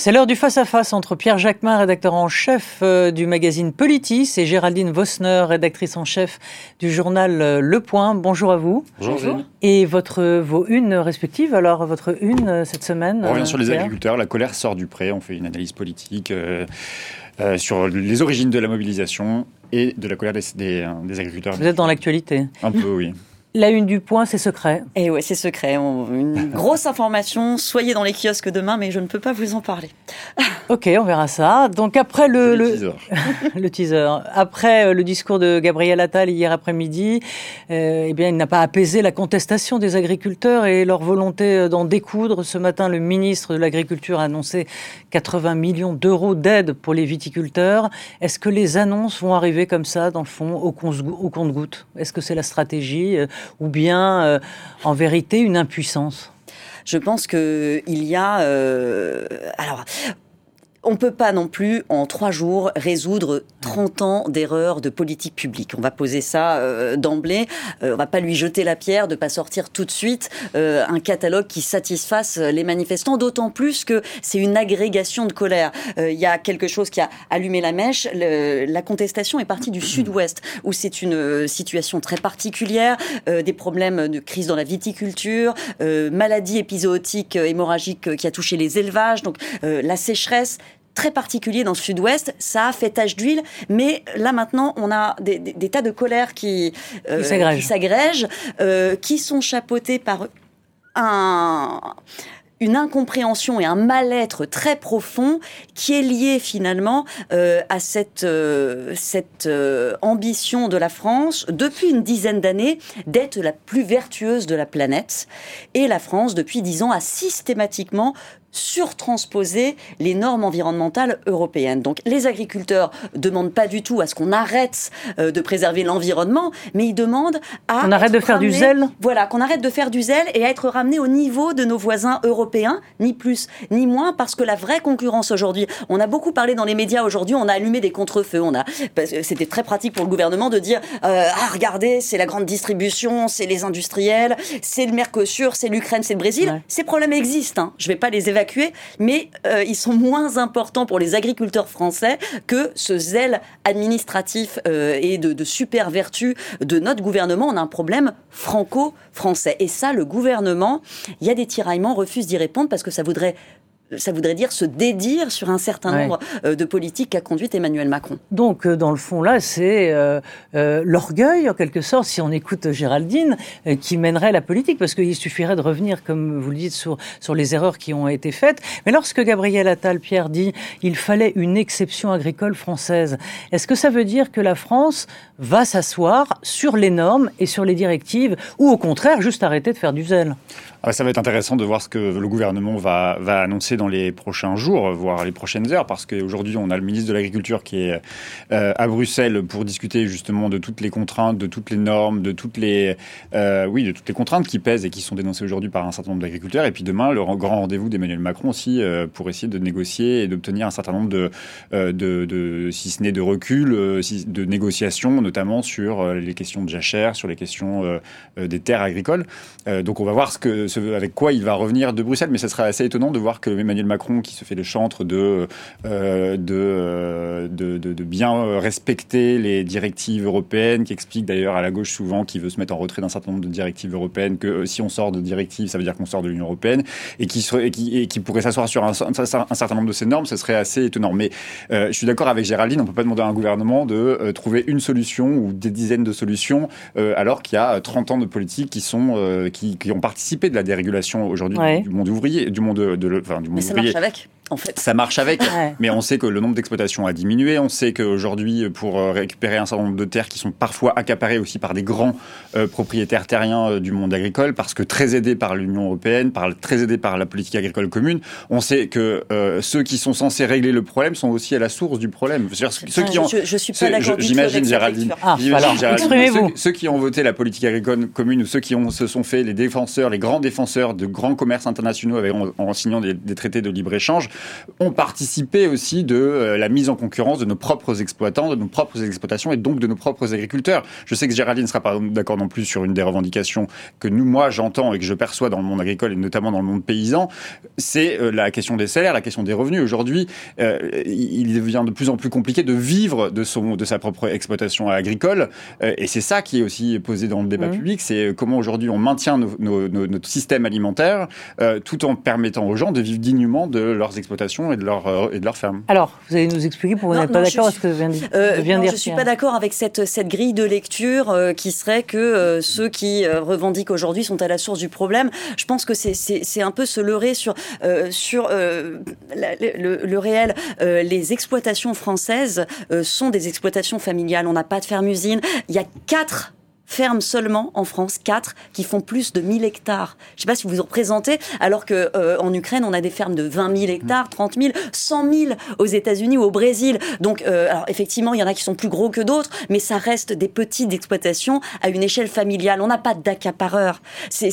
C'est l'heure du face-à-face entre Pierre Jacquemin, rédacteur en chef euh, du magazine Politis, et Géraldine Vosner, rédactrice en chef du journal euh, Le Point. Bonjour à vous. Bonjour. Et votre, vos unes respectives, alors votre une euh, cette semaine On revient sur les agriculteurs, la colère sort du pré, on fait une analyse politique sur les origines de la mobilisation et de la colère des, des agriculteurs. Vous êtes dans l'actualité Un peu, oui. La une du point, c'est secret. Et eh ouais, c'est secret. Une grosse information. Soyez dans les kiosques demain, mais je ne peux pas vous en parler. ok, on verra ça. Donc après le, le, teaser. le teaser. Après euh, le discours de Gabriel Attal hier après-midi, euh, eh bien, il n'a pas apaisé la contestation des agriculteurs et leur volonté euh, d'en découdre. Ce matin, le ministre de l'Agriculture a annoncé 80 millions d'euros d'aide pour les viticulteurs. Est-ce que les annonces vont arriver comme ça, dans le fond, au compte-goutte? Est-ce que c'est la stratégie? Ou bien euh, en vérité une impuissance? Je pense qu'il y a... Euh, alors, on ne peut pas non plus, en trois jours, résoudre 30 ans d'erreurs de politique publique. On va poser ça euh, d'emblée. Euh, on va pas lui jeter la pierre de pas sortir tout de suite euh, un catalogue qui satisfasse les manifestants, d'autant plus que c'est une agrégation de colère. Il y a quelque chose qui a allumé la mèche. la contestation est partie du sud-ouest, où c'est une situation très particulière, des problèmes de crise dans la viticulture, maladie épisodique hémorragique qui a touché les élevages, donc la sécheresse très particulier dans le sud-ouest. Ça a fait tache d'huile, mais là maintenant, on a des, tas de colères qui, euh, qui s'agrègent, euh, qui sont chapeautés par un une incompréhension et un mal-être très profond qui est lié finalement euh, à cette, euh, cette euh, ambition de la France depuis une dizaine d'années d'être la plus vertueuse de la planète. Et la France, depuis dix ans, a systématiquement surtransposé les normes environnementales européennes. Donc les agriculteurs demandent pas du tout à ce qu'on arrête de préserver l'environnement, mais ils demandent à... On arrête de faire du zèle Voilà, qu'on arrête de faire du zèle et à être ramené au niveau de nos voisins européens ni plus ni moins, parce que la vraie concurrence aujourd'hui, on a beaucoup parlé dans les médias aujourd'hui, on a allumé des contre-feux, on a, c'était très pratique pour le gouvernement de dire, euh, ah regardez, c'est la grande distribution, c'est les industriels, c'est le Mercosur, c'est l'Ukraine, c'est le Brésil. Ces problèmes existent, hein. je vais pas les mais euh, ils sont moins importants pour les agriculteurs français que ce zèle administratif euh, et de, de super vertu de notre gouvernement. On a un problème franco-français. Et ça, le gouvernement, il y a des tiraillements, refuse d'y répondre parce que ça voudrait ça voudrait dire se dédire sur un certain nombre euh, de politiques qu'a conduite Emmanuel Macron. Donc, euh, dans le fond, là, c'est euh, l'orgueil, en quelque sorte, si on écoute Géraldine, qui mènerait la politique, parce qu'il suffirait de revenir, comme vous le dites, sur, sur les erreurs qui ont été faites. Mais lorsque Gabriel Attal, Pierre, dit il fallait une exception agricole française, est-ce que ça veut dire que la France va s'asseoir sur les normes et sur les directives, ou au contraire, juste arrêter de faire du zèle ah, ça va être intéressant de voir ce que le gouvernement va, va annoncer dans les prochains jours, voire les prochaines heures, parce qu'aujourd'hui, on a le ministre de l'Agriculture qui est euh, à Bruxelles pour discuter justement de toutes les contraintes, de toutes les normes, de toutes les, euh, oui, de toutes les contraintes qui pèsent et qui sont dénoncées aujourd'hui par un certain nombre d'agriculteurs. Et puis demain, le grand rendez-vous d'Emmanuel Macron aussi euh, pour essayer de négocier et d'obtenir un certain nombre de, de, de, si ce n'est de recul, de négociations, notamment sur les questions de jachère, sur les questions des terres agricoles. donc on va voir avec quoi il va revenir de Bruxelles. Mais ce sera assez étonnant de voir que Emmanuel Macron, qui se fait le chantre de, euh, euh, de, bien respecter les directives européennes, qui explique d'ailleurs à la gauche souvent qu'il veut se mettre en retrait d'un certain nombre de directives européennes, que euh, si on sort de directives, ça veut dire qu'on sort de l'Union européenne, et qui, pourrait s'asseoir sur un, certain nombre de ces normes, ce serait assez étonnant. Mais je suis d'accord avec Géraldine, on ne peut pas demander à un gouvernement de trouver une solution ou des dizaines de solutions, alors qu'il y a 30 ans de politique qui, sont, qui, qui ont participé de la la dérégulation aujourd'hui du monde ouvrier, du monde de, enfin, du monde Mais ça marche avec. En fait. Ça marche avec, mais on sait que le nombre d'exploitations a diminué. On sait qu'aujourd'hui, pour euh, récupérer un certain nombre de terres qui sont parfois accaparées aussi par des grands euh, propriétaires terriens euh, du monde agricole, parce que très aidés par l'Union européenne, par, très aidés par la politique agricole commune, on sait que ceux qui sont censés régler le problème sont aussi à la source du problème. Ceux qui ont, je, je suis pas d'accord J'imagine Géraldine. Ah, alors, Géraldine ceux, qui ont voté la politique agricole commune ou ceux qui ont, se sont fait les défenseurs, les grands défenseurs de grands commerces internationaux avec, en, signant des, traités de libre-échange, ont participé aussi de euh, la mise en concurrence de nos propres exploitants, de nos propres exploitations et donc de nos propres agriculteurs. Je sais que Géraldine ne sera pas d'accord non plus sur une des revendications que nous, moi, j'entends et que je perçois dans le monde agricole et notamment dans le monde paysan, c'est euh, la question des salaires, la question des revenus. Aujourd'hui, euh, il devient de plus en plus compliqué de vivre de, son, de sa propre exploitation agricole. et c'est ça qui est aussi posé dans le débat mmh. public, c'est comment aujourd'hui on maintient notre système alimentaire tout en permettant aux gens de vivre dignement de leurs exploitations et de, leur, et de leurs fermes. Alors, vous allez nous expliquer pourquoi vous n'êtes pas d'accord avec ce que vient, euh, dire Je ne suis pas d'accord avec cette, cette grille de lecture euh, qui serait que euh, ceux qui euh, revendiquent aujourd'hui sont à la source du problème. Je pense que c'est un peu se leurrer sur, sur le, le, réel. les exploitations françaises sont des exploitations familiales. On n'a pas de ferme-usine. Il y a quatre fermes seulement en France, 4, qui font plus de 1000 hectares. Je ne sais pas si vous vous représentez, alors que euh, en Ukraine, on a des fermes de 20 000 hectares, 30 000, 100 000 aux États-Unis ou au Brésil. Donc, euh, alors effectivement, il y en a qui sont plus gros que d'autres, mais ça reste des petites exploitations à une échelle familiale. On n'a pas d'accapareur. C'est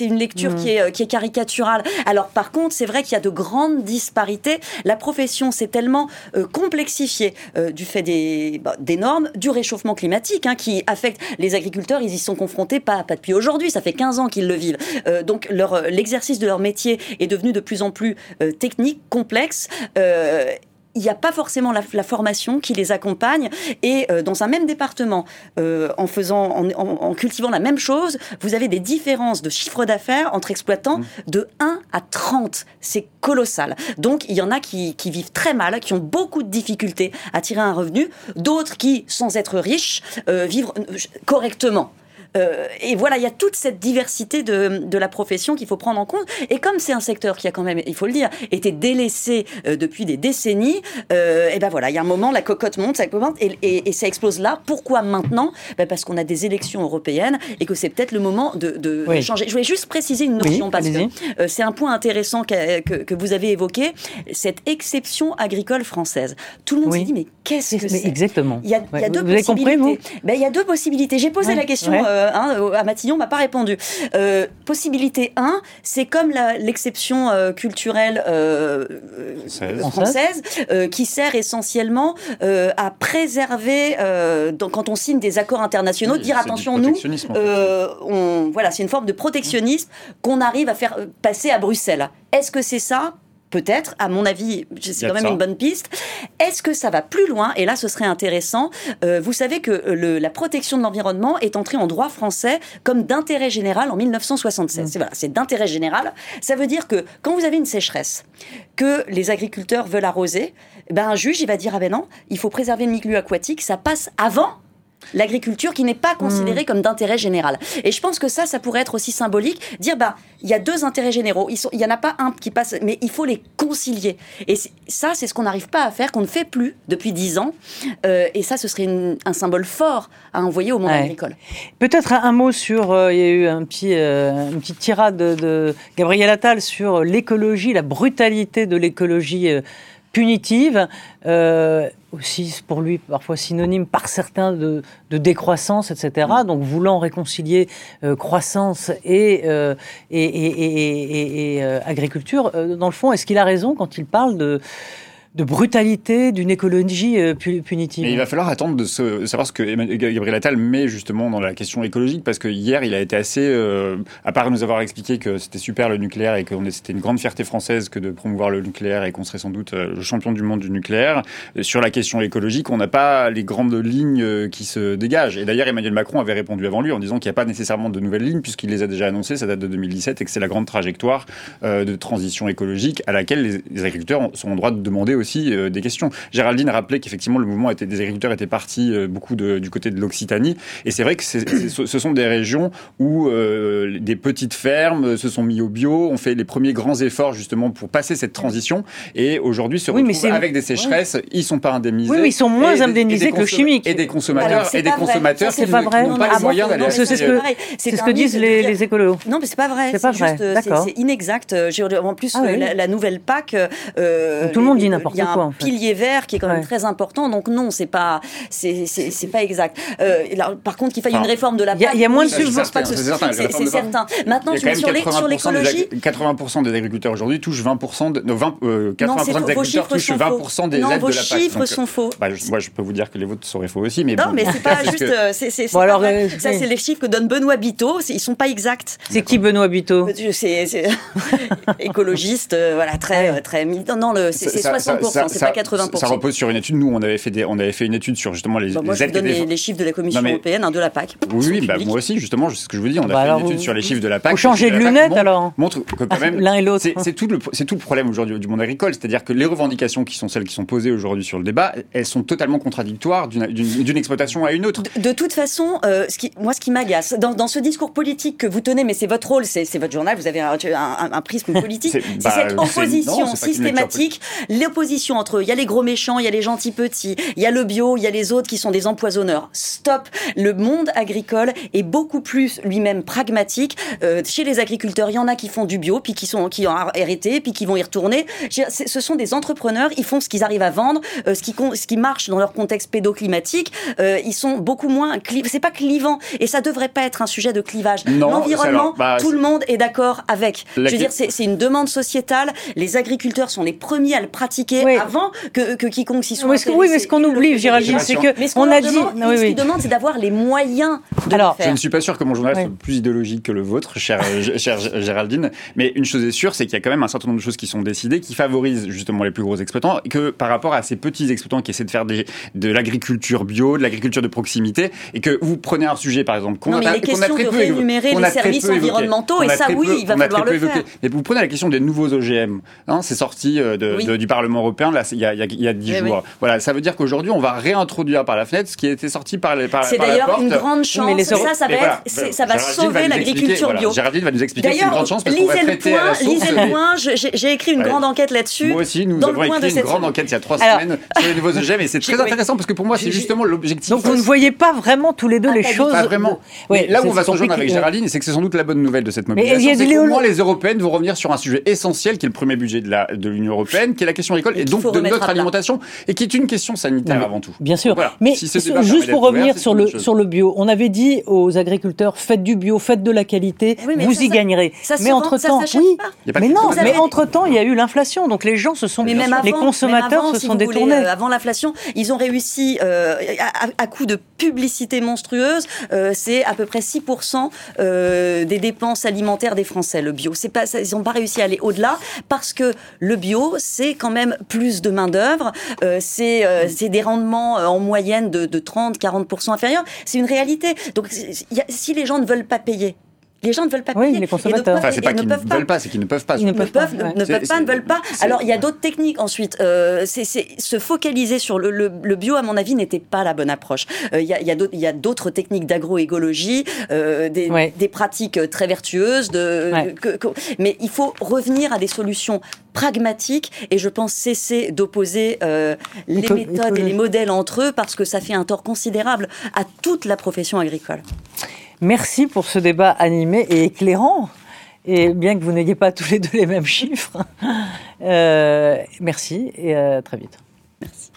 une lecture mmh. qui, est, euh, qui est caricaturale. Alors, par contre, c'est vrai qu'il y a de grandes disparités. La profession s'est tellement complexifiée du fait des, bah, des normes, du réchauffement climatique, hein, qui affecte les agriculteurs agriculteurs, ils y sont confrontés pas, depuis aujourd'hui, ça fait 15 ans qu'ils le vivent. Euh, donc leur, l'exercice de leur métier est devenu de plus en plus euh, technique, complexe. Euh, il n'y a pas forcément la, formation qui les accompagne. Et dans un même département, en faisant, en, cultivant la même chose, vous avez des différences de chiffre d'affaires entre exploitants mmh. de 1 à 30. C'est colossal. Donc il y en a qui, qui, vivent très mal, qui ont beaucoup de difficultés à tirer un revenu, d'autres qui, sans être riches, vivent correctement. Euh, et voilà, il y a toute cette diversité de, de la profession qu'il faut prendre en compte. Et comme c'est un secteur qui a quand même, il faut le dire, été délaissé euh, depuis des décennies, euh, et ben voilà, il y a un moment, la cocotte monte, ça monte, et, et, ça explose là. Pourquoi maintenant? Ben Parce qu'on a des élections européennes et que c'est peut-être le moment de, de, changer. Je voulais juste préciser une notion parce que euh, c'est un point intéressant que, que, vous avez évoqué, cette exception agricole française. Tout le monde s'est dit mais qu'est-ce que c'est? Exactement. Il y a, il y a deux vous possibilités. Avez compris, vous? ben, il y a deux possibilités. J'ai posé la question euh, hein, à Matignon, m'a pas répondu. Euh, possibilité 1, c'est comme l'exception euh, culturelle française, qui sert essentiellement à préserver, quand on signe des accords internationaux, dire attention, nous, on, voilà, c'est une forme de protectionnisme qu'on arrive à faire passer à Bruxelles. Est-ce que c'est ça? Peut-être, à mon avis, c'est quand même une bonne piste. Est-ce que ça va plus loin? Et là, ce serait intéressant. Euh, vous savez que euh, la protection de l'environnement est entrée en droit français comme d'intérêt général en 1976. Mm. C'est voilà, c'est d'intérêt général. Ça veut dire que quand vous avez une sécheresse, que les agriculteurs veulent arroser, ben un juge il va dire ah ben non, il faut préserver le milieu aquatique. Ça passe avant l'agriculture qui n'est pas considérée hmm. comme d'intérêt général. Et je pense que ça, ça pourrait être aussi symbolique, dire bah il y a deux intérêts généraux, il n'y en a pas un qui passe, mais il faut les concilier. Et ça, c'est ce qu'on n'arrive pas à faire, qu'on ne fait plus depuis dix ans. Euh, et ça, ce serait un symbole fort à envoyer au monde agricole. Peut-être un, mot sur, euh, il y a eu un petit, euh, une petite tirade de, de Gabriel Attal sur l'écologie, la brutalité de l'écologie punitive, euh, aussi pour lui parfois synonyme par certains de, décroissance, etc. Mm. Donc voulant réconcilier euh, croissance et, euh, et, et agriculture, dans le fond, est-ce qu'il a raison quand il parle de de brutalité d'une écologie euh, punitive. il va falloir attendre de, savoir ce que Gabriel Attal met justement dans la question écologique, parce que hier, il a été assez, euh, à part nous avoir expliqué que c'était super le nucléaire et que c'était une grande fierté française que de promouvoir le nucléaire et qu'on serait sans doute euh, le champion du monde du nucléaire, sur la question écologique, on n'a pas les grandes lignes qui se dégagent. Et d'ailleurs, Emmanuel Macron avait répondu avant lui en disant qu'il n'y a pas nécessairement de nouvelles lignes, puisqu'il les a déjà annoncées, ça date de 2017, et que c'est la grande trajectoire de transition écologique à laquelle les agriculteurs sont en droit de demander aussi euh, des questions. Géraldine rappelait qu'effectivement le mouvement était, des agriculteurs était parti euh, beaucoup du côté de l'Occitanie. Et c'est vrai que ce sont des régions où euh, des petites fermes se sont mis au bio, ont fait les premiers grands efforts justement pour passer cette transition. Et aujourd'hui se retrouvent avec des sécheresses, ils sont pas indemnisés. Oui, mais ils sont moins indemnisés que le chimique. Et des consommateurs, et des consommateurs qui n'ont pas, les moyens d'aller C'est ce que, disent les, écolos. Non, mais c'est pas vrai. C'est pas vrai. C'est inexact. En plus, ah la, nouvelle PAC. Tout le monde dit n'importe y a un pilier vert qui est quand même très important. Donc non, c'est pas, c'est pas exact. Euh, par contre, qu'il faille une réforme de la PAC, il y, a moins de subventions. C'est certain. Maintenant, je sur l'écologie. 80% des agriculteurs aujourd'hui touchent 20% de, 20, 80% des agriculteurs touchent 20% des aides de la PAC. vos chiffres sont faux. Bah, moi, je peux vous dire que les vôtres seraient faux aussi, mais non, mais c'est pas juste. C'est ça, c'est les chiffres que donne Benoît Biteau. Ils sont pas exacts. C'est qui Benoît Biteau? C'est écologiste, voilà, très très. Non, c'est 60%, c'est pas 80%. Ça repose sur une étude. Nous, on avait fait des, on avait fait une étude sur justement les. Bah, moi, je donne les, chiffres de la Commission européenne, hein, de la PAC. Oui, bah, moi aussi, justement, c'est ce que je vous dis. On a bah, fait une étude sur les chiffres de la PAC. Vous changez de lunettes alors. Montre que quand même. L'un et l'autre. C'est tout le, c'est tout le problème aujourd'hui du monde agricole, c'est-à-dire que les revendications qui sont celles qui sont posées aujourd'hui sur le débat, elles sont totalement contradictoires d'une exploitation à une autre. De, toute façon, euh, ce qui, moi, ce qui m'agace dans, dans, ce discours politique que vous tenez, mais c'est votre rôle, c'est votre journal, vous avez un, un, prisme politique, c'est cette opposition systématique, l'opposition entre il y a les gros méchants, il y a les gentils petits, il y a le bio, il y a les autres qui sont des empoisonneurs. Stop. Le monde agricole est beaucoup plus lui-même pragmatique. Euh, chez les agriculteurs, il y en a qui font du bio, puis qui sont qui ont hérité, puis qui vont y retourner. Ce sont des entrepreneurs. Ils font ce qu'ils arrivent à vendre, euh, ce qui ce qui marche dans leur contexte pédoclimatique. Euh, ils sont beaucoup moins. C'est pas clivant et ça devrait pas être un sujet de clivage. L'environnement, bah, tout le monde est d'accord avec. Je veux dire, c'est une demande sociétale. Les agriculteurs sont les premiers à le pratiquer avant que, que quiconque s'y soit. Oui, mais ce qu'on oublie, Géraldine, c'est que mais ce on, a dit. ce qu'ils demandent, c'est d'avoir les moyens de Alors, le faire. Je ne suis pas sûr que mon journal soit plus idéologique que le vôtre, chère, chère Géraldine. Mais une chose est sûre, c'est qu'il y a quand même un certain nombre de choses qui sont décidées qui favorisent justement les plus gros exploitants, et que par rapport à ces petits exploitants qui essaient de faire des, de l'agriculture bio, de l'agriculture de proximité, et que vous prenez un sujet par exemple qu'on a, a, très de rémunérer les services environnementaux, et ça oui, il va falloir le faire. Mais vous prenez la question des nouveaux OGM, hein, c'est sorti euh, du Parlement européen là, il y a, il y a, 10 jours. Voilà, ça veut dire qu'aujourd'hui on va réintroduire par la fenêtre ce qui était sorti par, les, par, C'est d'ailleurs une grande chance. Mais ça, ça va, être, ça va sauver l'agriculture bio. Géraldine va nous expliquer que c'est une grande chance parce qu'on va traiter Lisez le point, j'ai écrit une grande enquête là-dessus. Moi aussi, nous avons écrit une grande enquête il y a trois semaines sur les nouveaux OGM et c'est très intéressant parce que pour moi c'est justement l'objectif. Donc vous ne voyez pas vraiment tous les deux les choses. Pas vraiment. Là où on va se rejoindre avec Géraldine, c'est que c'est sans doute la bonne nouvelle de cette mobilisation. C'est qu'au moins les Européennes vont revenir sur un sujet essentiel qui est le premier budget de l'Union européenne, qui est la question agricole et donc de notre alimentation et qui est une question sanitaire avant tout. Bien sûr. Mais juste pour revenir sur le, sur le bio, on avait dit aux agriculteurs faites du bio, faites de la qualité, vous y gagnerez. mais entre-temps, oui. Mais non, mais entre-temps, il y a eu l'inflation. Donc les gens se sont. Mais même les consommateurs se sont détournés. Euh, avant l'inflation, ils ont réussi, euh, à, coup de publicité monstrueuse, euh, c'est à peu près 6% des dépenses alimentaires des Français, le bio. Pas, ils n'ont pas réussi à aller au-delà parce que le bio, c'est quand même plus de main-d'œuvre, c'est des rendements en moyenne de, de 30-40% inférieurs. C'est une réalité. Donc si les gens ne veulent pas payer, les gens ne veulent pas payer. Oui, les consommateurs. Enfin, c'est pas qu'ils ne veulent pas, c'est qu'ils ne peuvent pas. Ils ne peuvent, pas, ne peuvent pas, ne veulent pas. Alors, il y a d'autres techniques ensuite. Euh, c'est se focaliser sur le, le, bio, à mon avis, n'était pas la bonne approche. Euh, il y a, il y a d'autres techniques d'agroécologie, euh, des, des, pratiques très vertueuses. De, mais il faut revenir à des solutions pragmatiques et je pense cesser d'opposer euh, les méthodes et les modèles entre eux parce que ça fait un tort considérable à toute la profession agricole. Merci pour ce débat animé et éclairant. Et bien que vous n'ayez pas tous les deux les mêmes chiffres, euh, merci et à très vite. Merci.